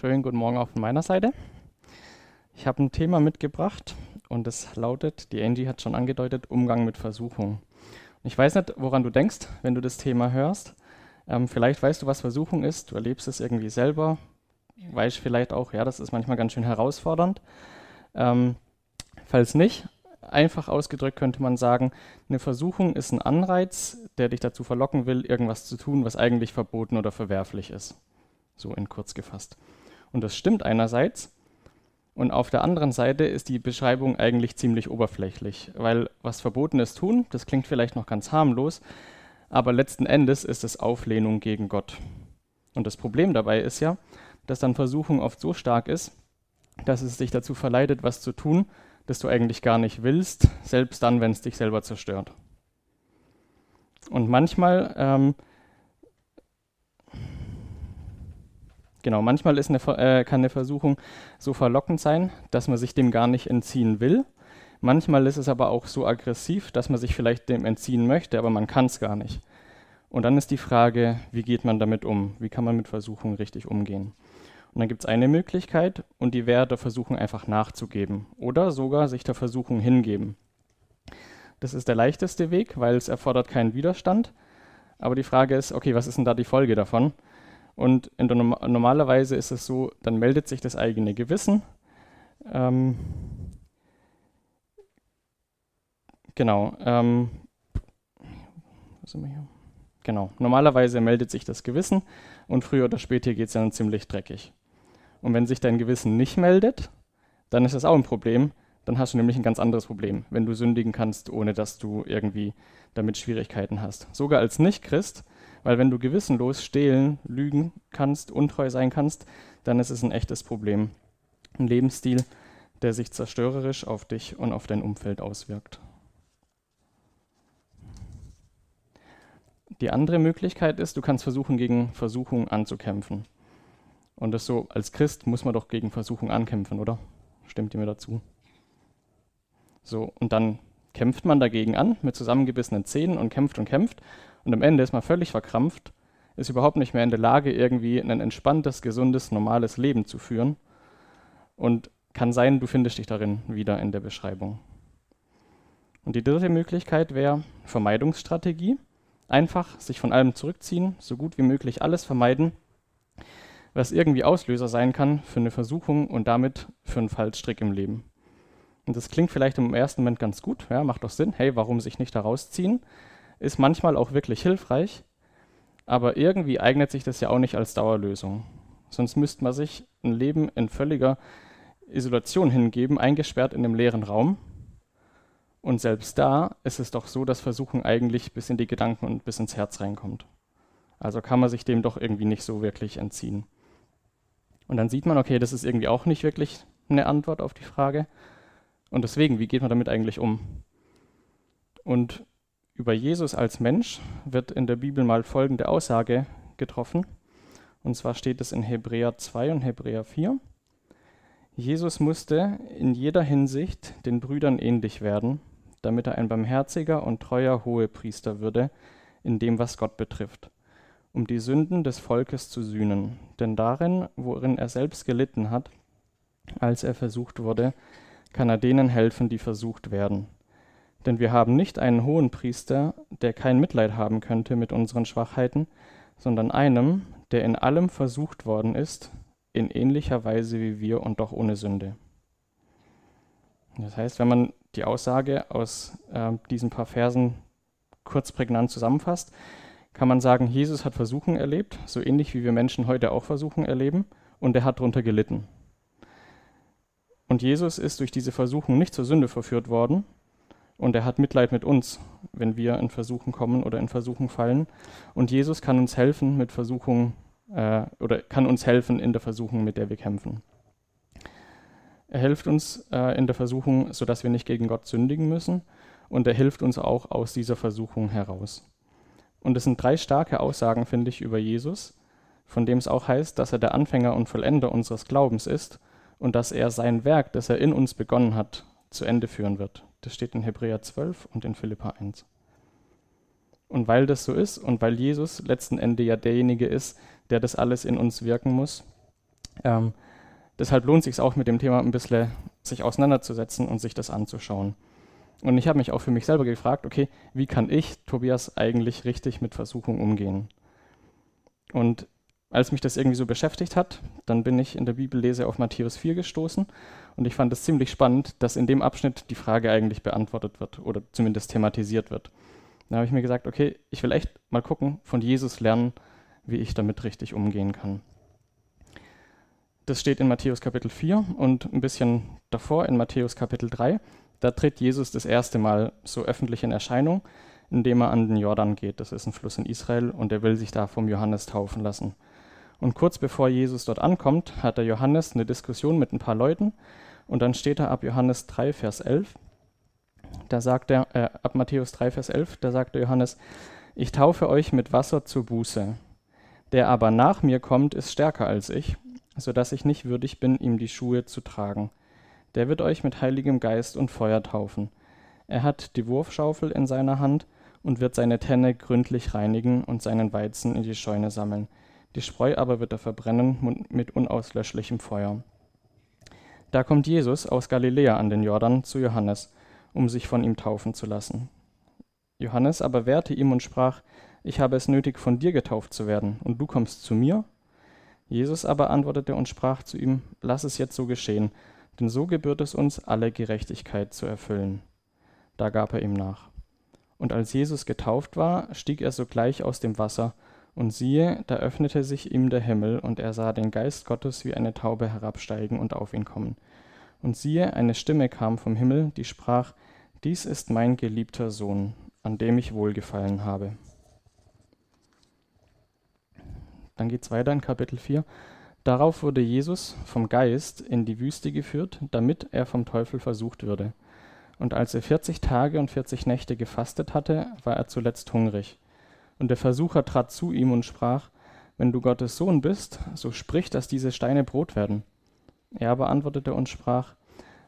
Schönen guten Morgen auch von meiner Seite. Ich habe ein Thema mitgebracht und es lautet, die Angie hat schon angedeutet, Umgang mit Versuchung. Ich weiß nicht, woran du denkst, wenn du das Thema hörst. Ähm, vielleicht weißt du, was Versuchung ist, du erlebst es irgendwie selber, weißt vielleicht auch, ja, das ist manchmal ganz schön herausfordernd. Ähm, falls nicht, einfach ausgedrückt könnte man sagen, eine Versuchung ist ein Anreiz, der dich dazu verlocken will, irgendwas zu tun, was eigentlich verboten oder verwerflich ist. So in kurz gefasst. Und das stimmt einerseits. Und auf der anderen Seite ist die Beschreibung eigentlich ziemlich oberflächlich, weil was Verbotenes tun, das klingt vielleicht noch ganz harmlos, aber letzten Endes ist es Auflehnung gegen Gott. Und das Problem dabei ist ja, dass dann Versuchung oft so stark ist, dass es dich dazu verleitet, was zu tun, das du eigentlich gar nicht willst, selbst dann, wenn es dich selber zerstört. Und manchmal ähm, Genau, manchmal eine, äh, kann eine Versuchung so verlockend sein, dass man sich dem gar nicht entziehen will. Manchmal ist es aber auch so aggressiv, dass man sich vielleicht dem entziehen möchte, aber man kann es gar nicht. Und dann ist die Frage, wie geht man damit um? Wie kann man mit Versuchungen richtig umgehen? Und dann gibt es eine Möglichkeit und die wäre, der Versuchung einfach nachzugeben oder sogar sich der Versuchung hingeben. Das ist der leichteste Weg, weil es erfordert keinen Widerstand. Aber die Frage ist, okay, was ist denn da die Folge davon? Und der, normalerweise ist es so, dann meldet sich das eigene Gewissen. Ähm, genau. Ähm, genau. Normalerweise meldet sich das Gewissen und früher oder später geht es dann ziemlich dreckig. Und wenn sich dein Gewissen nicht meldet, dann ist das auch ein Problem. Dann hast du nämlich ein ganz anderes Problem, wenn du sündigen kannst, ohne dass du irgendwie damit Schwierigkeiten hast. Sogar als Nicht-Christ weil wenn du gewissenlos stehlen, lügen kannst, untreu sein kannst, dann ist es ein echtes Problem. Ein Lebensstil, der sich zerstörerisch auf dich und auf dein Umfeld auswirkt. Die andere Möglichkeit ist, du kannst versuchen, gegen Versuchung anzukämpfen. Und das so, als Christ muss man doch gegen Versuchung ankämpfen, oder? Stimmt ihr mir dazu? So, und dann kämpft man dagegen an mit zusammengebissenen Zähnen und kämpft und kämpft und am Ende ist man völlig verkrampft, ist überhaupt nicht mehr in der Lage, irgendwie ein entspanntes, gesundes, normales Leben zu führen. Und kann sein, du findest dich darin wieder in der Beschreibung. Und die dritte Möglichkeit wäre Vermeidungsstrategie. Einfach sich von allem zurückziehen, so gut wie möglich alles vermeiden, was irgendwie Auslöser sein kann für eine Versuchung und damit für einen Fallstrick im Leben. Und das klingt vielleicht im ersten Moment ganz gut, ja, macht doch Sinn, hey, warum sich nicht da rausziehen? Ist manchmal auch wirklich hilfreich, aber irgendwie eignet sich das ja auch nicht als Dauerlösung. Sonst müsste man sich ein Leben in völliger Isolation hingeben, eingesperrt in einem leeren Raum. Und selbst da ist es doch so, dass Versuchung eigentlich bis in die Gedanken und bis ins Herz reinkommt. Also kann man sich dem doch irgendwie nicht so wirklich entziehen. Und dann sieht man, okay, das ist irgendwie auch nicht wirklich eine Antwort auf die Frage. Und deswegen, wie geht man damit eigentlich um? Und über Jesus als Mensch wird in der Bibel mal folgende Aussage getroffen. Und zwar steht es in Hebräer 2 und Hebräer 4. Jesus musste in jeder Hinsicht den Brüdern ähnlich werden, damit er ein barmherziger und treuer Hohepriester würde in dem, was Gott betrifft, um die Sünden des Volkes zu sühnen. Denn darin, worin er selbst gelitten hat, als er versucht wurde, kann er denen helfen, die versucht werden. Denn wir haben nicht einen hohen Priester, der kein Mitleid haben könnte mit unseren Schwachheiten, sondern einem, der in allem versucht worden ist, in ähnlicher Weise wie wir und doch ohne Sünde. Das heißt, wenn man die Aussage aus äh, diesen paar Versen kurz prägnant zusammenfasst, kann man sagen, Jesus hat Versuchen erlebt, so ähnlich wie wir Menschen heute auch Versuchen erleben, und er hat darunter gelitten. Und Jesus ist durch diese Versuchung nicht zur Sünde verführt worden, und er hat Mitleid mit uns, wenn wir in Versuchen kommen oder in Versuchen fallen. Und Jesus kann uns helfen mit Versuchungen äh, oder kann uns helfen in der Versuchung, mit der wir kämpfen. Er hilft uns äh, in der Versuchung, sodass wir nicht gegen Gott sündigen müssen. Und er hilft uns auch aus dieser Versuchung heraus. Und es sind drei starke Aussagen, finde ich, über Jesus, von dem es auch heißt, dass er der Anfänger und Vollender unseres Glaubens ist und dass er sein Werk, das er in uns begonnen hat, zu Ende führen wird. Das steht in Hebräer 12 und in Philippa 1. Und weil das so ist und weil Jesus letzten Endes ja derjenige ist, der das alles in uns wirken muss, Ähm, deshalb lohnt es sich auch mit dem Thema ein bisschen sich auseinanderzusetzen und sich das anzuschauen. Und ich habe mich auch für mich selber gefragt, okay, wie kann ich, Tobias, eigentlich richtig mit Versuchung umgehen? Und als mich das irgendwie so beschäftigt hat, dann bin ich in der Bibellese auf Matthäus 4 gestoßen und ich fand es ziemlich spannend, dass in dem Abschnitt die Frage eigentlich beantwortet wird oder zumindest thematisiert wird. Da habe ich mir gesagt, okay, ich will echt mal gucken, von Jesus lernen, wie ich damit richtig umgehen kann. Das steht in Matthäus Kapitel 4 und ein bisschen davor in Matthäus Kapitel 3. Da tritt Jesus das erste Mal so öffentlich in Erscheinung, indem er an den Jordan geht. Das ist ein Fluss in Israel und er will sich da vom Johannes taufen lassen. Und kurz bevor Jesus dort ankommt, hat der Johannes eine Diskussion mit ein paar Leuten und dann steht er ab Johannes 3, Vers 11. Da sagt er, äh, ab Matthäus 3, Vers 11, da sagt der Johannes, ich taufe euch mit Wasser zur Buße. Der aber nach mir kommt, ist stärker als ich, so dass ich nicht würdig bin, ihm die Schuhe zu tragen. Der wird euch mit heiligem Geist und Feuer taufen. Er hat die Wurfschaufel in seiner Hand und wird seine Tenne gründlich reinigen und seinen Weizen in die Scheune sammeln. Die Spreu aber wird er verbrennen mit unauslöschlichem Feuer. Da kommt Jesus aus Galiläa an den Jordan zu Johannes, um sich von ihm taufen zu lassen. Johannes aber wehrte ihm und sprach, ich habe es nötig, von dir getauft zu werden, und du kommst zu mir? Jesus aber antwortete und sprach zu ihm, lass es jetzt so geschehen, denn so gebührt es uns, alle Gerechtigkeit zu erfüllen. Da gab er ihm nach. Und als Jesus getauft war, stieg er sogleich aus dem Wasser, und siehe, da öffnete sich ihm der Himmel, und er sah den Geist Gottes wie eine Taube herabsteigen und auf ihn kommen. Und siehe, eine Stimme kam vom Himmel, die sprach, Dies ist mein geliebter Sohn, an dem ich wohlgefallen habe. Dann geht es weiter in Kapitel 4. Darauf wurde Jesus vom Geist in die Wüste geführt, damit er vom Teufel versucht würde. Und als er 40 Tage und 40 Nächte gefastet hatte, war er zuletzt hungrig. Und der Versucher trat zu ihm und sprach, Wenn du Gottes Sohn bist, so sprich, dass diese Steine Brot werden. Er aber antwortete und sprach,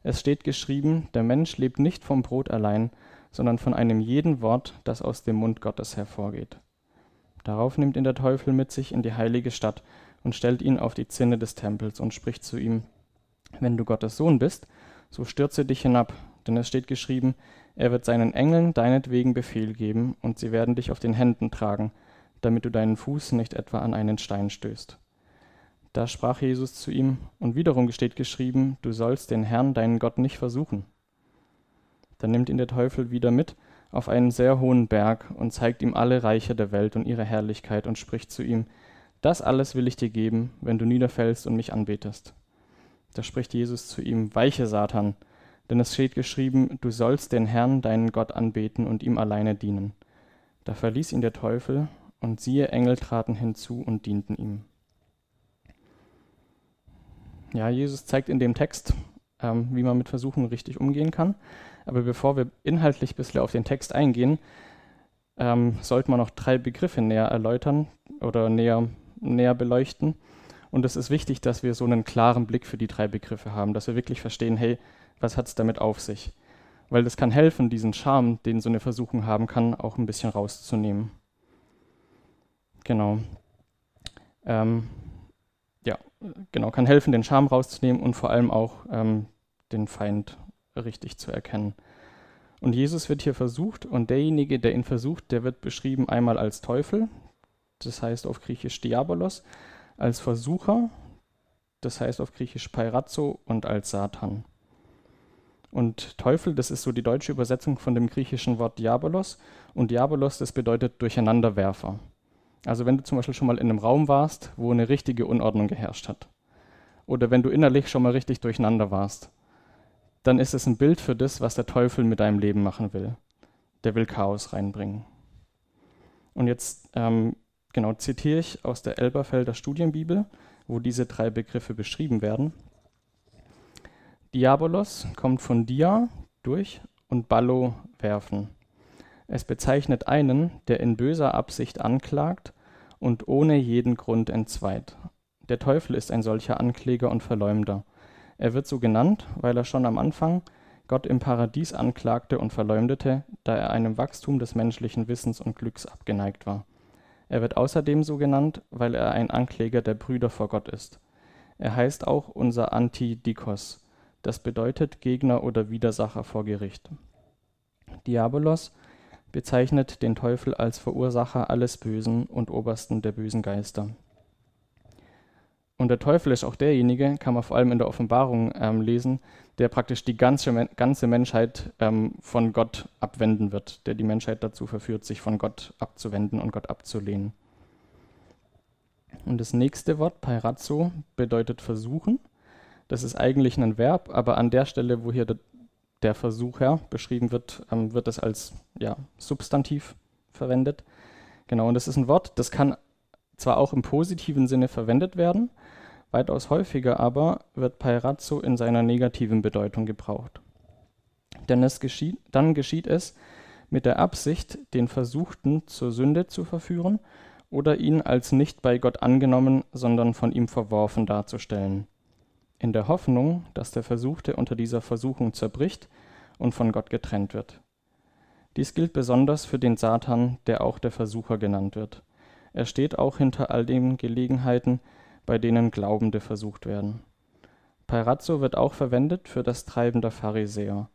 Es steht geschrieben, der Mensch lebt nicht vom Brot allein, sondern von einem jeden Wort, das aus dem Mund Gottes hervorgeht. Darauf nimmt ihn der Teufel mit sich in die heilige Stadt und stellt ihn auf die Zinne des Tempels und spricht zu ihm, Wenn du Gottes Sohn bist, so stürze dich hinab, denn es steht geschrieben, er wird seinen Engeln deinetwegen Befehl geben, und sie werden dich auf den Händen tragen, damit du deinen Fuß nicht etwa an einen Stein stößt. Da sprach Jesus zu ihm, und wiederum steht geschrieben, du sollst den Herrn, deinen Gott, nicht versuchen. Dann nimmt ihn der Teufel wieder mit auf einen sehr hohen Berg und zeigt ihm alle Reiche der Welt und ihre Herrlichkeit und spricht zu ihm, das alles will ich dir geben, wenn du niederfällst und mich anbetest. Da spricht Jesus zu ihm, weiche Satan, denn es steht geschrieben, du sollst den Herrn, deinen Gott, anbeten und ihm alleine dienen. Da verließ ihn der Teufel, und siehe, Engel traten hinzu und dienten ihm. Ja, Jesus zeigt in dem Text, ähm, wie man mit Versuchen richtig umgehen kann. Aber bevor wir inhaltlich ein bisschen auf den Text eingehen, ähm, sollten wir noch drei Begriffe näher erläutern oder näher, näher beleuchten. Und es ist wichtig, dass wir so einen klaren Blick für die drei Begriffe haben, dass wir wirklich verstehen, hey, was hat es damit auf sich? Weil das kann helfen, diesen Charme, den so eine Versuchung haben kann, auch ein bisschen rauszunehmen. Genau. Ähm, ja, genau, kann helfen, den Charme rauszunehmen und vor allem auch ähm, den Feind richtig zu erkennen. Und Jesus wird hier versucht und derjenige, der ihn versucht, der wird beschrieben einmal als Teufel, das heißt auf Griechisch Diabolos, als Versucher, das heißt auf Griechisch Peirazzo und als Satan. Und Teufel, das ist so die deutsche Übersetzung von dem griechischen Wort Diabolos. Und Diabolos, das bedeutet Durcheinanderwerfer. Also wenn du zum Beispiel schon mal in einem Raum warst, wo eine richtige Unordnung geherrscht hat. Oder wenn du innerlich schon mal richtig durcheinander warst dann ist es ein Bild für das, was der Teufel mit deinem Leben machen will. Der will Chaos reinbringen. Und jetzt ähm, genau zitiere ich aus der Elberfelder Studienbibel, wo diese drei Begriffe beschrieben werden. Diabolos kommt von dia, durch, und ballo, werfen. Es bezeichnet einen, der in böser Absicht anklagt und ohne jeden Grund entzweit. Der Teufel ist ein solcher Ankläger und Verleumder. Er wird so genannt, weil er schon am Anfang Gott im Paradies anklagte und verleumdete, da er einem Wachstum des menschlichen Wissens und Glücks abgeneigt war. Er wird außerdem so genannt, weil er ein Ankläger der Brüder vor Gott ist. Er heißt auch unser Antidikos. Das bedeutet Gegner oder Widersacher vor Gericht. Diabolos bezeichnet den Teufel als Verursacher alles Bösen und Obersten der bösen Geister. Und der Teufel ist auch derjenige, kann man vor allem in der Offenbarung ähm, lesen, der praktisch die ganze, ganze Menschheit ähm, von Gott abwenden wird, der die Menschheit dazu verführt, sich von Gott abzuwenden und Gott abzulehnen. Und das nächste Wort, Pairazzo, bedeutet versuchen. Das ist eigentlich ein Verb, aber an der Stelle, wo hier der, der Versucher beschrieben wird, ähm, wird es als ja, Substantiv verwendet. Genau, und das ist ein Wort, das kann zwar auch im positiven Sinne verwendet werden, weitaus häufiger aber wird Pairazzo in seiner negativen Bedeutung gebraucht. Denn es geschieht, dann geschieht es mit der Absicht, den Versuchten zur Sünde zu verführen oder ihn als nicht bei Gott angenommen, sondern von ihm verworfen darzustellen in der Hoffnung, dass der Versuchte unter dieser Versuchung zerbricht und von Gott getrennt wird. Dies gilt besonders für den Satan, der auch der Versucher genannt wird. Er steht auch hinter all den Gelegenheiten, bei denen Glaubende versucht werden. Pairazzo wird auch verwendet für das Treiben der Pharisäer.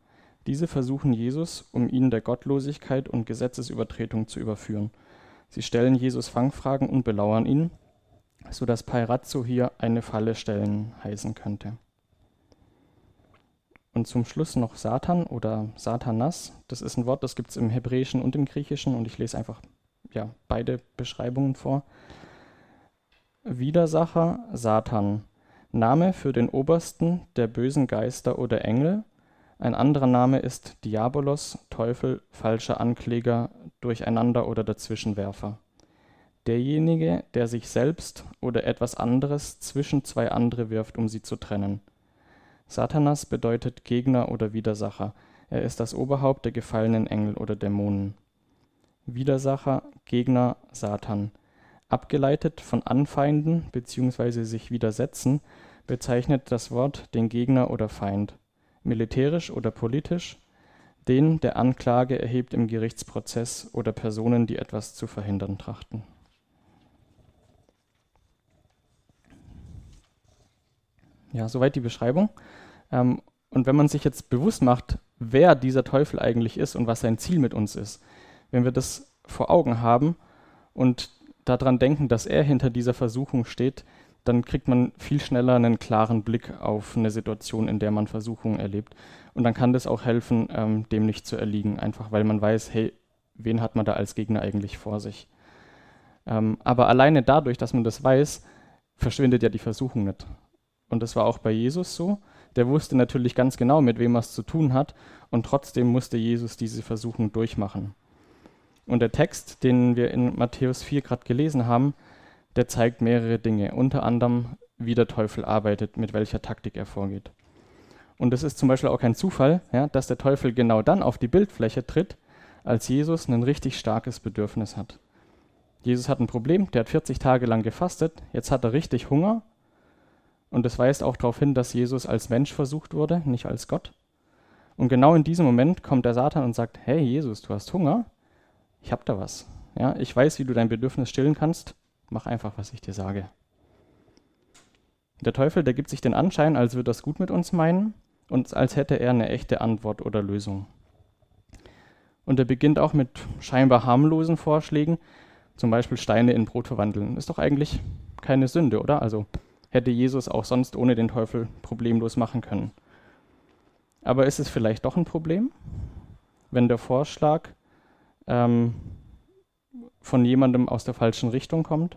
Diese versuchen Jesus, um ihn der Gottlosigkeit und Gesetzesübertretung zu überführen. Sie stellen Jesus Fangfragen und belauern ihn, sodass Pairazzo hier eine Falle stellen heißen könnte. Und zum Schluss noch Satan oder Satanas. Das ist ein Wort, das gibt es im Hebräischen und im Griechischen und ich lese einfach ja, beide Beschreibungen vor. Widersacher Satan, Name für den Obersten der bösen Geister oder Engel. Ein anderer Name ist Diabolos, Teufel, falscher Ankläger, Durcheinander oder Dazwischenwerfer derjenige, der sich selbst oder etwas anderes zwischen zwei andere wirft, um sie zu trennen. Satanas bedeutet Gegner oder Widersacher. Er ist das Oberhaupt der gefallenen Engel oder Dämonen. Widersacher, Gegner, Satan. Abgeleitet von anfeinden bzw. sich widersetzen, bezeichnet das Wort den Gegner oder Feind. Militärisch oder politisch, den der Anklage erhebt im Gerichtsprozess oder Personen, die etwas zu verhindern trachten. Ja, soweit die Beschreibung. Ähm, und wenn man sich jetzt bewusst macht, wer dieser Teufel eigentlich ist und was sein Ziel mit uns ist, wenn wir das vor Augen haben und daran denken, dass er hinter dieser Versuchung steht, dann kriegt man viel schneller einen klaren Blick auf eine Situation, in der man Versuchungen erlebt. Und dann kann das auch helfen, ähm, dem nicht zu erliegen, einfach weil man weiß, hey, wen hat man da als Gegner eigentlich vor sich? Ähm, aber alleine dadurch, dass man das weiß, verschwindet ja die Versuchung nicht. Und das war auch bei Jesus so. Der wusste natürlich ganz genau, mit wem er es zu tun hat. Und trotzdem musste Jesus diese Versuchung durchmachen. Und der Text, den wir in Matthäus 4 gerade gelesen haben, der zeigt mehrere Dinge. Unter anderem, wie der Teufel arbeitet, mit welcher Taktik er vorgeht. Und es ist zum Beispiel auch kein Zufall, ja, dass der Teufel genau dann auf die Bildfläche tritt, als Jesus ein richtig starkes Bedürfnis hat. Jesus hat ein Problem, der hat 40 Tage lang gefastet, jetzt hat er richtig Hunger und das weist auch darauf hin, dass Jesus als Mensch versucht wurde, nicht als Gott. Und genau in diesem Moment kommt der Satan und sagt, hey Jesus, du hast Hunger, ich hab da was. Ja, ich weiß, wie du dein Bedürfnis stillen kannst, mach einfach, was ich dir sage. Der Teufel, der gibt sich den Anschein, als würde es gut mit uns meinen und als hätte er eine echte Antwort oder Lösung. Und er beginnt auch mit scheinbar harmlosen Vorschlägen, zum Beispiel Steine in Brot verwandeln. Ist doch eigentlich keine Sünde, oder? Also hätte Jesus auch sonst ohne den Teufel problemlos machen können. Aber ist es vielleicht doch ein Problem, wenn der Vorschlag ähm, von jemandem aus der falschen Richtung kommt?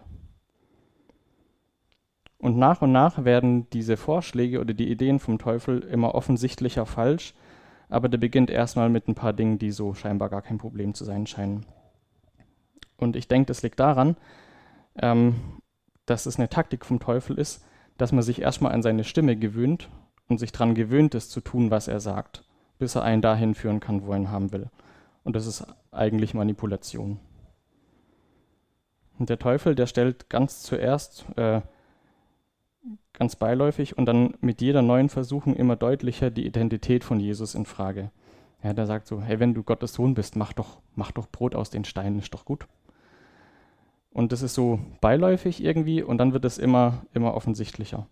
Und nach und nach werden diese Vorschläge oder die Ideen vom Teufel immer offensichtlicher falsch, aber der beginnt erstmal mit ein paar Dingen, die so scheinbar gar kein Problem zu sein scheinen. Und ich denke, das liegt daran, ähm, dass es eine Taktik vom Teufel ist, dass man sich erstmal an seine Stimme gewöhnt und sich daran gewöhnt ist zu tun, was er sagt, bis er einen dahin führen kann, wo er ihn haben will. Und das ist eigentlich Manipulation. Und der Teufel, der stellt ganz zuerst äh, ganz beiläufig und dann mit jeder neuen Versuchung immer deutlicher die Identität von Jesus in Frage. Ja, der sagt so, hey, wenn du Gottes Sohn bist, mach doch, mach doch Brot aus den Steinen, ist doch gut. Und das ist so beiläufig irgendwie und dann wird es immer, immer offensichtlicher.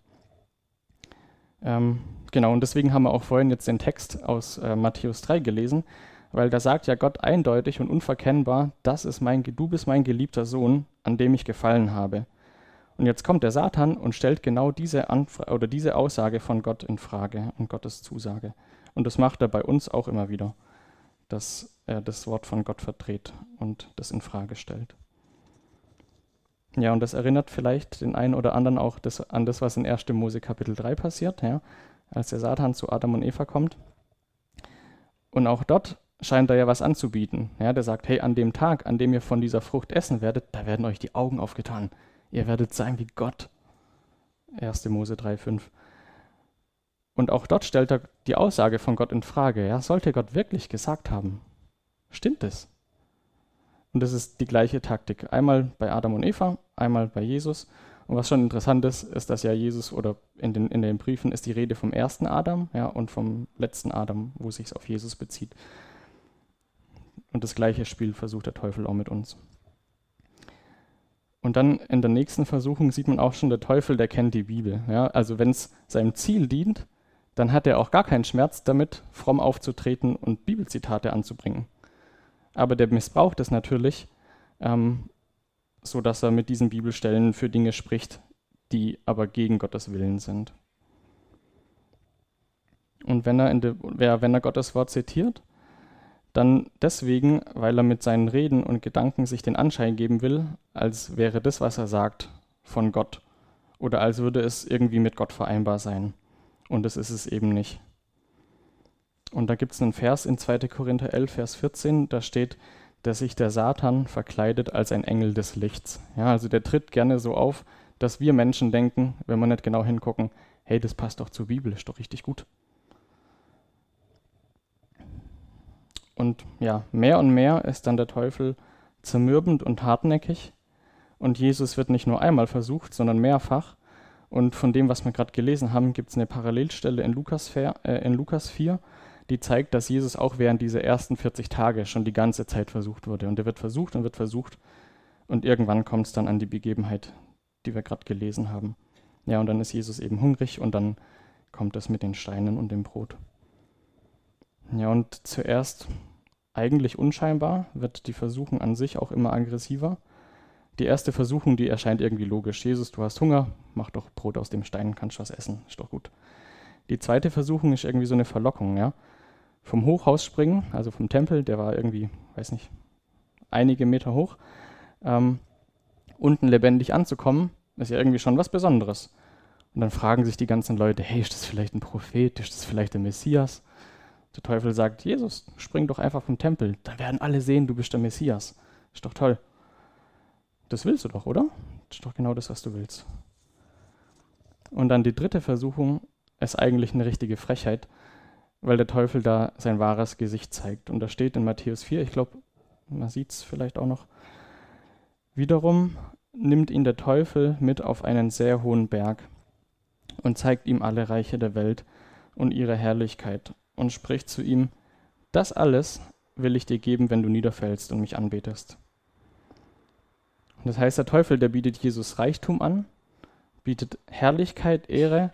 Ähm, genau, und deswegen haben wir auch vorhin jetzt den Text aus äh, Matthäus 3 gelesen, weil da sagt ja Gott eindeutig und unverkennbar, das ist mein, du bist mein geliebter Sohn, an dem ich gefallen habe. Und jetzt kommt der Satan und stellt genau diese, Anfra oder diese Aussage von Gott in Frage und Gottes Zusage. Und das macht er bei uns auch immer wieder, dass er das Wort von Gott verdreht und das in Frage stellt. Ja, und das erinnert vielleicht den einen oder anderen auch das, an das, was in 1. Mose Kapitel 3 passiert, ja, als der Satan zu Adam und Eva kommt. Und auch dort scheint er ja was anzubieten. Ja, der sagt, hey, an dem Tag, an dem ihr von dieser Frucht essen werdet, da werden euch die Augen aufgetan. Ihr werdet sein wie Gott. 1. Mose 3,5. Und auch dort stellt er die Aussage von Gott in Frage. Ja, sollte Gott wirklich gesagt haben? Stimmt es? Und das ist die gleiche Taktik. Einmal bei Adam und Eva, einmal bei Jesus. Und was schon interessant ist, ist, dass ja Jesus oder in den, in den Briefen ist die Rede vom ersten Adam ja, und vom letzten Adam, wo sich es auf Jesus bezieht. Und das gleiche Spiel versucht der Teufel auch mit uns. Und dann in der nächsten Versuchung sieht man auch schon, der Teufel, der kennt die Bibel. Ja? Also wenn es seinem Ziel dient, dann hat er auch gar keinen Schmerz damit, fromm aufzutreten und Bibelzitate anzubringen. Aber der missbraucht es natürlich, ähm, so dass er mit diesen Bibelstellen für Dinge spricht, die aber gegen Gottes Willen sind. Und wenn er, de, wenn er Gottes Wort zitiert, dann deswegen, weil er mit seinen Reden und Gedanken sich den Anschein geben will, als wäre das, was er sagt, von Gott oder als würde es irgendwie mit Gott vereinbar sein. Und das ist es eben nicht. Und da gibt es einen Vers in 2. Korinther 11, Vers 14, da steht, dass sich der Satan verkleidet als ein Engel des Lichts. Ja, also der tritt gerne so auf, dass wir Menschen denken, wenn wir nicht genau hingucken, hey, das passt doch zur Bibel, ist doch richtig gut. Und ja, mehr und mehr ist dann der Teufel zermürbend und hartnäckig. Und Jesus wird nicht nur einmal versucht, sondern mehrfach. Und von dem, was wir gerade gelesen haben, gibt es eine Parallelstelle in Lukas, äh, in Lukas 4, die zeigt, dass Jesus auch während dieser ersten 40 Tage schon die ganze Zeit versucht wurde. Und er wird versucht und wird versucht. Und irgendwann kommt es dann an die Begebenheit, die wir gerade gelesen haben. Ja, und dann ist Jesus eben hungrig und dann kommt es mit den Steinen und dem Brot. Ja, und zuerst eigentlich unscheinbar wird die Versuchung an sich auch immer aggressiver. Die erste Versuchung, die erscheint irgendwie logisch. Jesus, du hast Hunger, mach doch Brot aus dem Stein, kannst was essen, ist doch gut. Die zweite Versuchung ist irgendwie so eine Verlockung, ja. Vom Hochhaus springen, also vom Tempel, der war irgendwie, weiß nicht, einige Meter hoch, ähm, unten lebendig anzukommen, ist ja irgendwie schon was Besonderes. Und dann fragen sich die ganzen Leute, hey, ist das vielleicht ein Prophet, ist das vielleicht der Messias? Der Teufel sagt, Jesus, spring doch einfach vom Tempel, dann werden alle sehen, du bist der Messias. Ist doch toll. Das willst du doch, oder? Ist doch genau das, was du willst. Und dann die dritte Versuchung ist eigentlich eine richtige Frechheit, weil der Teufel da sein wahres Gesicht zeigt. Und da steht in Matthäus 4, ich glaube, man sieht es vielleicht auch noch, wiederum nimmt ihn der Teufel mit auf einen sehr hohen Berg und zeigt ihm alle Reiche der Welt und ihre Herrlichkeit und spricht zu ihm, das alles will ich dir geben, wenn du niederfällst und mich anbetest. Das heißt, der Teufel, der bietet Jesus Reichtum an, bietet Herrlichkeit, Ehre.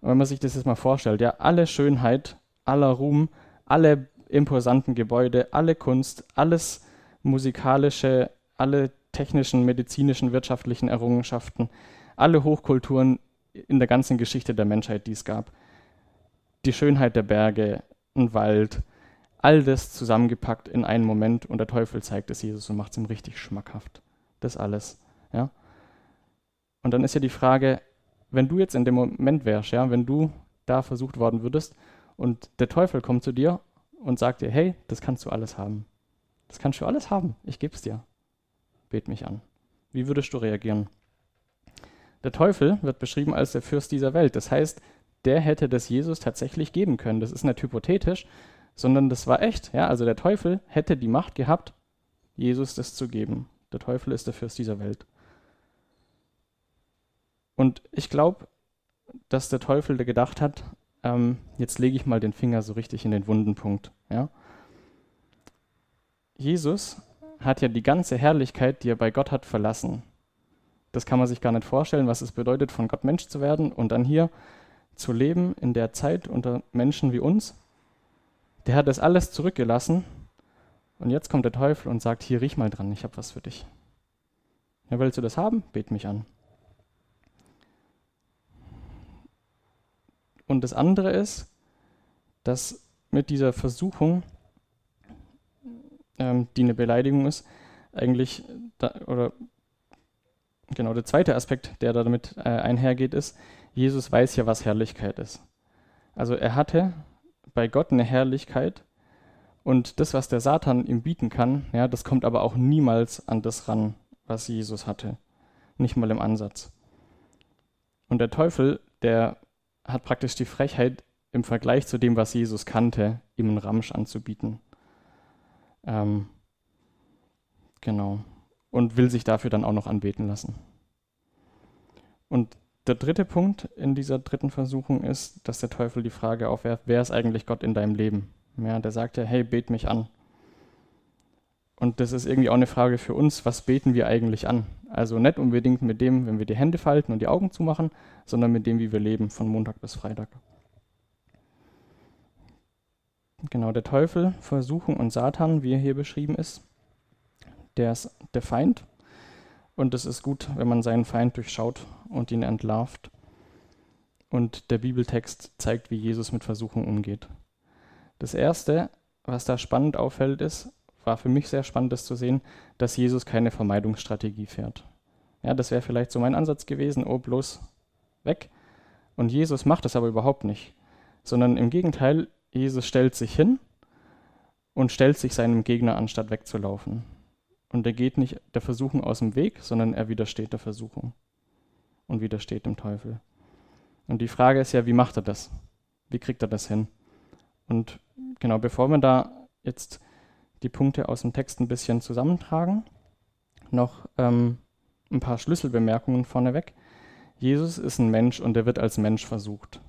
Und wenn man sich das jetzt mal vorstellt, ja, alle Schönheit, aller Ruhm, alle imposanten Gebäude, alle Kunst, alles musikalische, alle technischen, medizinischen, wirtschaftlichen Errungenschaften, alle Hochkulturen in der ganzen Geschichte der Menschheit, die es gab die Schönheit der Berge, ein Wald, all das zusammengepackt in einen Moment und der Teufel zeigt es Jesus und macht es ihm richtig schmackhaft. Das alles. Ja? Und dann ist ja die Frage, wenn du jetzt in dem Moment wärst, ja, wenn du da versucht worden würdest und der Teufel kommt zu dir und sagt dir, hey, das kannst du alles haben. Das kannst du alles haben. Ich gebe es dir. Bet mich an. Wie würdest du reagieren? Der Teufel wird beschrieben als der Fürst dieser Welt. Das heißt, der hätte das Jesus tatsächlich geben können. Das ist nicht hypothetisch, sondern das war echt. Ja? Also der Teufel hätte die Macht gehabt, Jesus das zu geben. Der Teufel ist der Fürst dieser Welt. Und ich glaube, dass der Teufel gedacht hat, ähm, jetzt lege ich mal den Finger so richtig in den wunden Punkt. Ja? Jesus hat ja die ganze Herrlichkeit, die er bei Gott hat, verlassen. Das kann man sich gar nicht vorstellen, was es bedeutet, von Gott Mensch zu werden und dann hier zu leben in der Zeit unter Menschen wie uns, der hat das alles zurückgelassen und jetzt kommt der Teufel und sagt, hier riech mal dran, ich habe was für dich. Ja, willst du das haben? Bet mich an. Und das andere ist, dass mit dieser Versuchung, ähm, die eine Beleidigung ist, eigentlich, da, oder genau der zweite Aspekt, der damit äh, einhergeht, ist, Jesus weiß ja, was Herrlichkeit ist. Also er hatte bei Gott eine Herrlichkeit und das, was der Satan ihm bieten kann, ja, das kommt aber auch niemals an das ran, was Jesus hatte. Nicht mal im Ansatz. Und der Teufel, der hat praktisch die Frechheit, im Vergleich zu dem, was Jesus kannte, ihm einen Ramsch anzubieten. Ähm, genau. Und will sich dafür dann auch noch anbeten lassen. Und der dritte Punkt in dieser dritten Versuchung ist, dass der Teufel die Frage aufwerft, wer ist eigentlich Gott in deinem Leben? Ja, der sagt ja, hey, bet mich an. Und das ist irgendwie auch eine Frage für uns, was beten wir eigentlich an? Also nicht unbedingt mit dem, wenn wir die Hände falten und die Augen zumachen, sondern mit dem, wie wir leben, von Montag bis Freitag. Genau, der Teufel, Versuchung und Satan, wie er hier beschrieben ist, der ist der Feind. Und es ist gut, wenn man seinen Feind durchschaut und ihn entlarvt. Und der Bibeltext zeigt, wie Jesus mit Versuchung umgeht. Das Erste, was da spannend auffällt, ist, war für mich sehr spannend, das zu sehen, dass Jesus keine Vermeidungsstrategie fährt. Ja, das wäre vielleicht so mein Ansatz gewesen, oh, bloß weg. Und Jesus macht das aber überhaupt nicht, sondern im Gegenteil, Jesus stellt sich hin und stellt sich seinem Gegner, anstatt wegzulaufen. Und er geht nicht der Versuchung aus dem Weg, sondern er widersteht der Versuchung und widersteht dem Teufel. Und die Frage ist ja, wie macht er das? Wie kriegt er das hin? Und genau, bevor wir da jetzt die Punkte aus dem Text ein bisschen zusammentragen, noch ähm, ein paar Schlüsselbemerkungen vorneweg. Jesus ist ein Mensch und er wird als Mensch versucht.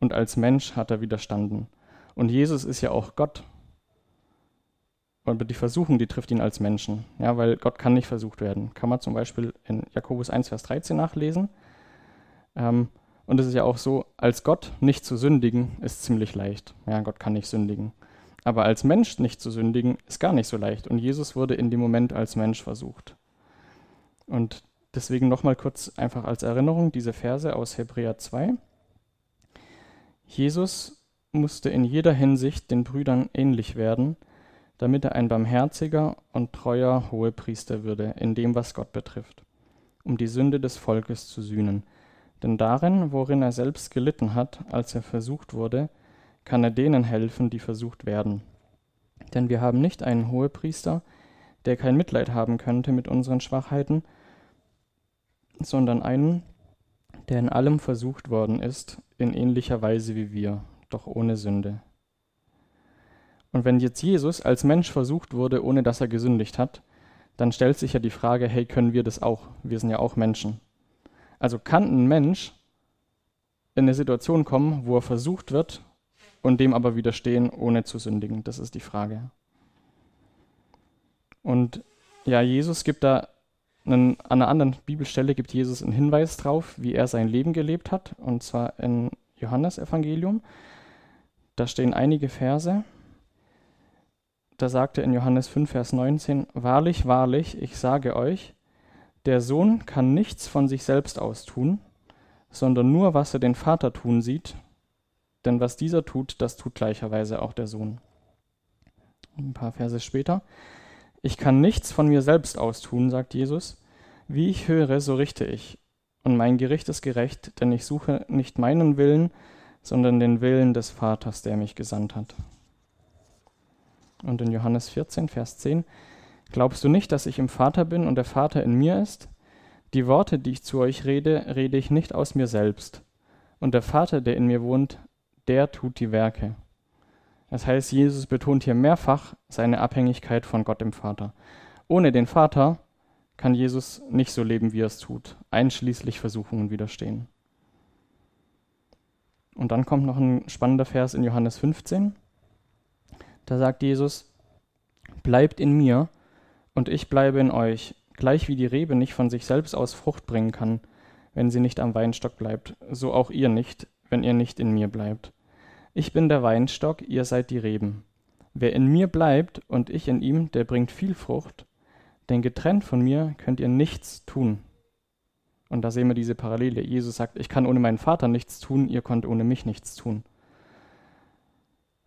Und als Mensch hat er widerstanden. Und Jesus ist ja auch Gott. Und die Versuchung, die trifft ihn als Menschen. Ja, weil Gott kann nicht versucht werden. Kann man zum Beispiel in Jakobus 1, Vers 13 nachlesen. Ähm, und es ist ja auch so, als Gott nicht zu sündigen, ist ziemlich leicht. Ja, Gott kann nicht sündigen. Aber als Mensch nicht zu sündigen, ist gar nicht so leicht. Und Jesus wurde in dem Moment als Mensch versucht. Und deswegen nochmal kurz einfach als Erinnerung diese Verse aus Hebräer 2. Jesus musste in jeder Hinsicht den Brüdern ähnlich werden, damit er ein barmherziger und treuer Hohepriester würde in dem, was Gott betrifft, um die Sünde des Volkes zu sühnen denn darin, worin er selbst gelitten hat, als er versucht wurde, kann er denen helfen, die versucht werden. Denn wir haben nicht einen Hohepriester, der kein Mitleid haben könnte mit unseren Schwachheiten, sondern einen, der in allem versucht worden ist, in ähnlicher Weise wie wir, doch ohne Sünde. Und wenn jetzt Jesus als Mensch versucht wurde, ohne dass er gesündigt hat, dann stellt sich ja die Frage, hey, können wir das auch? Wir sind ja auch Menschen. Also kann ein Mensch in eine Situation kommen, wo er versucht wird und dem aber widerstehen, ohne zu sündigen? Das ist die Frage. Und ja, Jesus gibt da einen, an einer anderen Bibelstelle gibt Jesus einen Hinweis drauf, wie er sein Leben gelebt hat, und zwar in Johannes Evangelium. Da stehen einige Verse. Da sagt er in Johannes 5, Vers 19, Wahrlich, wahrlich, ich sage euch, der Sohn kann nichts von sich selbst aus tun, sondern nur, was er den Vater tun sieht, denn was dieser tut, das tut gleicherweise auch der Sohn. Ein paar Verse später. Ich kann nichts von mir selbst aus tun, sagt Jesus. Wie ich höre, so richte ich. Und mein Gericht ist gerecht, denn ich suche nicht meinen Willen, sondern den Willen des Vaters, der mich gesandt hat. Und in Johannes 14, Vers 10. Glaubst du nicht, dass ich im Vater bin und der Vater in mir ist? Die Worte, die ich zu euch rede, rede ich nicht aus mir selbst. Und der Vater, der in mir wohnt, der tut die Werke. Das heißt, Jesus betont hier mehrfach seine Abhängigkeit von Gott dem Vater. Ohne den Vater kann Jesus nicht so leben, wie er es tut, einschließlich Versuchungen widerstehen. Und dann kommt noch ein spannender Vers in Johannes 15. Da sagt Jesus, bleibt in mir und ich bleibe in euch, gleich wie die Rebe nicht von sich selbst aus Frucht bringen kann, wenn sie nicht am Weinstock bleibt, so auch ihr nicht, wenn ihr nicht in mir bleibt. Ich bin der Weinstock, ihr seid die Reben. Wer in mir bleibt und ich in ihm, der bringt viel Frucht, denn getrennt von mir könnt ihr nichts tun. Und da sehen wir diese Parallele. Jesus sagt, ich kann ohne meinen Vater nichts tun, ihr könnt ohne mich nichts tun.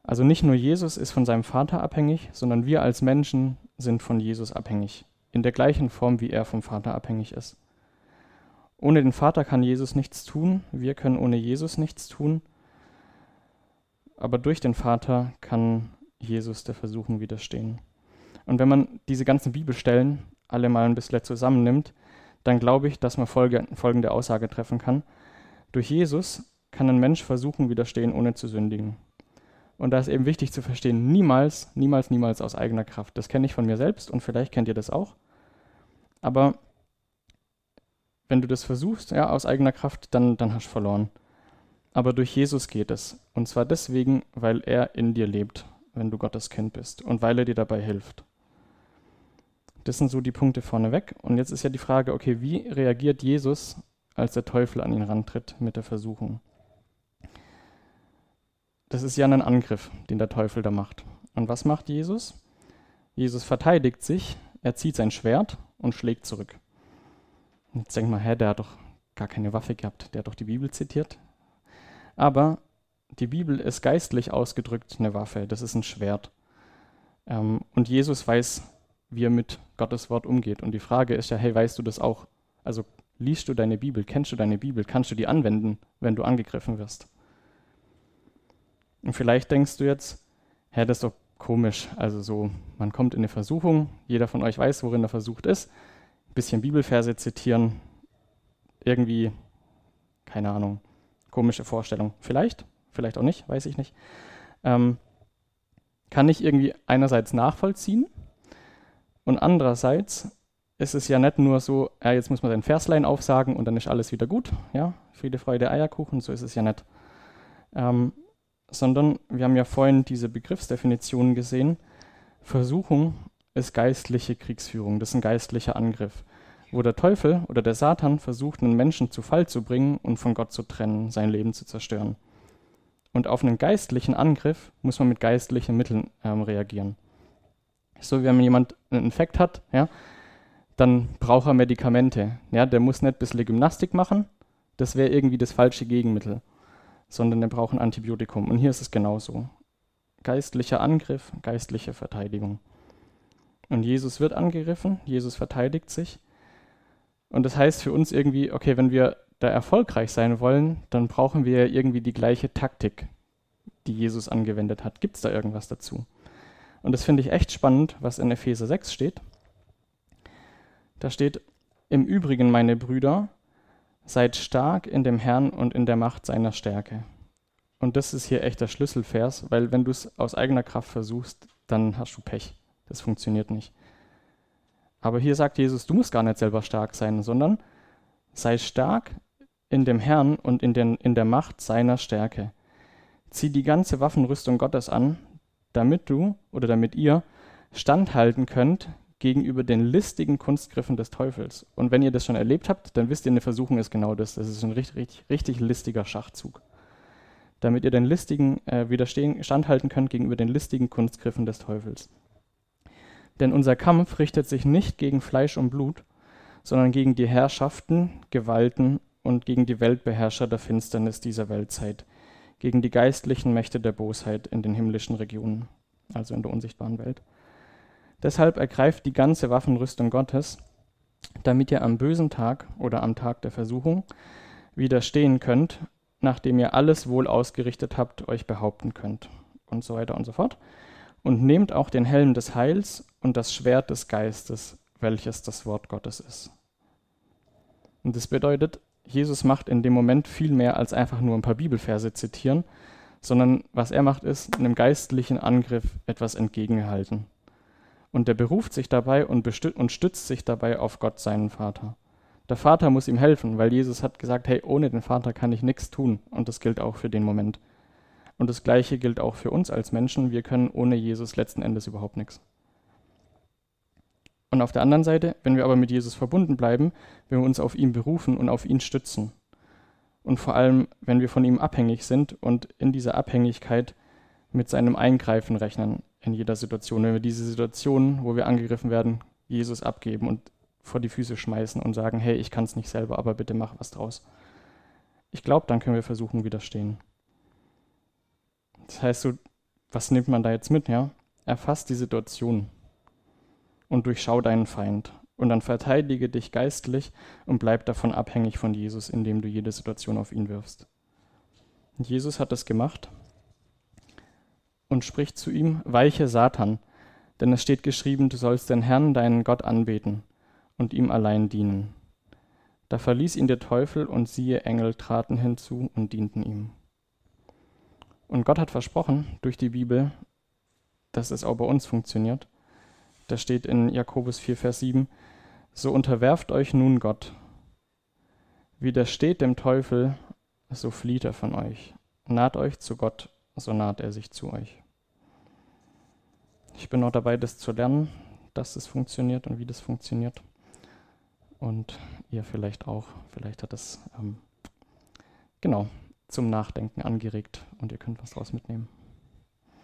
Also nicht nur Jesus ist von seinem Vater abhängig, sondern wir als Menschen sind von Jesus abhängig, in der gleichen Form, wie er vom Vater abhängig ist. Ohne den Vater kann Jesus nichts tun, wir können ohne Jesus nichts tun, aber durch den Vater kann Jesus der Versuchung widerstehen. Und wenn man diese ganzen Bibelstellen alle mal ein bisschen zusammennimmt, dann glaube ich, dass man folge, folgende Aussage treffen kann. Durch Jesus kann ein Mensch Versuchen widerstehen, ohne zu sündigen. Und da ist eben wichtig zu verstehen, niemals, niemals, niemals aus eigener Kraft. Das kenne ich von mir selbst und vielleicht kennt ihr das auch. Aber wenn du das versuchst, ja, aus eigener Kraft, dann, dann hast du verloren. Aber durch Jesus geht es. Und zwar deswegen, weil er in dir lebt, wenn du Gottes Kind bist und weil er dir dabei hilft. Das sind so die Punkte vorneweg. Und jetzt ist ja die Frage, okay, wie reagiert Jesus, als der Teufel an ihn rantritt mit der Versuchung? Das ist ja ein Angriff, den der Teufel da macht. Und was macht Jesus? Jesus verteidigt sich, er zieht sein Schwert und schlägt zurück. Jetzt denkt man, hä, der hat doch gar keine Waffe gehabt, der hat doch die Bibel zitiert. Aber die Bibel ist geistlich ausgedrückt eine Waffe, das ist ein Schwert. Ähm, und Jesus weiß, wie er mit Gottes Wort umgeht. Und die Frage ist ja, hey, weißt du das auch? Also liest du deine Bibel, kennst du deine Bibel, kannst du die anwenden, wenn du angegriffen wirst? Und vielleicht denkst du jetzt, hä, das ist doch komisch. Also so, man kommt in eine Versuchung, jeder von euch weiß, worin er versucht ist. Bisschen Bibelverse zitieren, irgendwie, keine Ahnung, komische Vorstellung. Vielleicht, vielleicht auch nicht, weiß ich nicht. Ähm, kann ich irgendwie einerseits nachvollziehen, und andererseits ist es ja nicht nur so, ja, jetzt muss man den Verslein aufsagen und dann ist alles wieder gut. Ja, Friede, Freude, Eierkuchen, so ist es ja nicht. Ähm, sondern wir haben ja vorhin diese Begriffsdefinitionen gesehen. Versuchung ist geistliche Kriegsführung, das ist ein geistlicher Angriff, wo der Teufel oder der Satan versucht, einen Menschen zu Fall zu bringen und von Gott zu trennen, sein Leben zu zerstören. Und auf einen geistlichen Angriff muss man mit geistlichen Mitteln ähm, reagieren. So, wenn jemand einen Infekt hat, ja, dann braucht er Medikamente. Ja, der muss nicht ein bisschen Gymnastik machen, das wäre irgendwie das falsche Gegenmittel, sondern der braucht ein Antibiotikum. Und hier ist es genauso. Geistlicher Angriff, geistliche Verteidigung. Und Jesus wird angegriffen, Jesus verteidigt sich. Und das heißt für uns irgendwie, okay, wenn wir da erfolgreich sein wollen, dann brauchen wir irgendwie die gleiche Taktik, die Jesus angewendet hat. Gibt es da irgendwas dazu? Und das finde ich echt spannend, was in Epheser 6 steht. Da steht, im Übrigen, meine Brüder, seid stark in dem Herrn und in der Macht seiner Stärke. Und das ist hier echt der Schlüsselvers, weil wenn du es aus eigener Kraft versuchst, dann hast du Pech. Das funktioniert nicht. Aber hier sagt Jesus, du musst gar nicht selber stark sein, sondern sei stark in dem Herrn und in, den, in der Macht seiner Stärke. Zieh die ganze Waffenrüstung Gottes an, damit du oder damit ihr standhalten könnt gegenüber den listigen Kunstgriffen des Teufels. Und wenn ihr das schon erlebt habt, dann wisst ihr, eine Versuchung ist genau das. Das ist ein richtig, richtig, richtig listiger Schachzug. Damit ihr den listigen äh, widerstehen, standhalten könnt gegenüber den listigen Kunstgriffen des Teufels. Denn unser Kampf richtet sich nicht gegen Fleisch und Blut, sondern gegen die Herrschaften, Gewalten und gegen die Weltbeherrscher der Finsternis dieser Weltzeit, gegen die geistlichen Mächte der Bosheit in den himmlischen Regionen, also in der unsichtbaren Welt. Deshalb ergreift die ganze Waffenrüstung Gottes, damit ihr am bösen Tag oder am Tag der Versuchung widerstehen könnt, nachdem ihr alles wohl ausgerichtet habt, euch behaupten könnt. Und so weiter und so fort. Und nehmt auch den Helm des Heils und das Schwert des Geistes, welches das Wort Gottes ist. Und das bedeutet, Jesus macht in dem Moment viel mehr als einfach nur ein paar Bibelverse zitieren, sondern was er macht, ist einem geistlichen Angriff etwas entgegenhalten. Und er beruft sich dabei und, und stützt sich dabei auf Gott, seinen Vater. Der Vater muss ihm helfen, weil Jesus hat gesagt, hey, ohne den Vater kann ich nichts tun. Und das gilt auch für den Moment. Und das Gleiche gilt auch für uns als Menschen. Wir können ohne Jesus letzten Endes überhaupt nichts. Und auf der anderen Seite, wenn wir aber mit Jesus verbunden bleiben, wenn wir uns auf ihn berufen und auf ihn stützen. und vor allem, wenn wir von ihm abhängig sind und in dieser Abhängigkeit mit seinem Eingreifen rechnen in jeder Situation. Wenn wir diese Situation, wo wir angegriffen werden, Jesus abgeben und vor die Füße schmeißen und sagen, hey, ich kann es nicht selber, aber bitte mach was draus. Ich glaube, dann können wir versuchen, widerstehen. Das heißt so, was nimmt man da jetzt mit, ja? Erfass die Situation und durchschau deinen Feind. Und dann verteidige dich geistlich und bleib davon abhängig von Jesus, indem du jede Situation auf ihn wirfst. Jesus hat das gemacht und spricht zu ihm, weiche Satan, denn es steht geschrieben, du sollst den Herrn, deinen Gott, anbeten und ihm allein dienen. Da verließ ihn der Teufel und siehe, Engel traten hinzu und dienten ihm. Und Gott hat versprochen durch die Bibel, dass es auch bei uns funktioniert. Da steht in Jakobus 4, Vers 7, so unterwerft euch nun Gott. Widersteht dem Teufel, so flieht er von euch. Naht euch zu Gott, so naht er sich zu euch. Ich bin noch dabei, das zu lernen, dass es funktioniert und wie das funktioniert. Und ihr vielleicht auch. Vielleicht hat es ähm, genau zum Nachdenken angeregt und ihr könnt was daraus mitnehmen.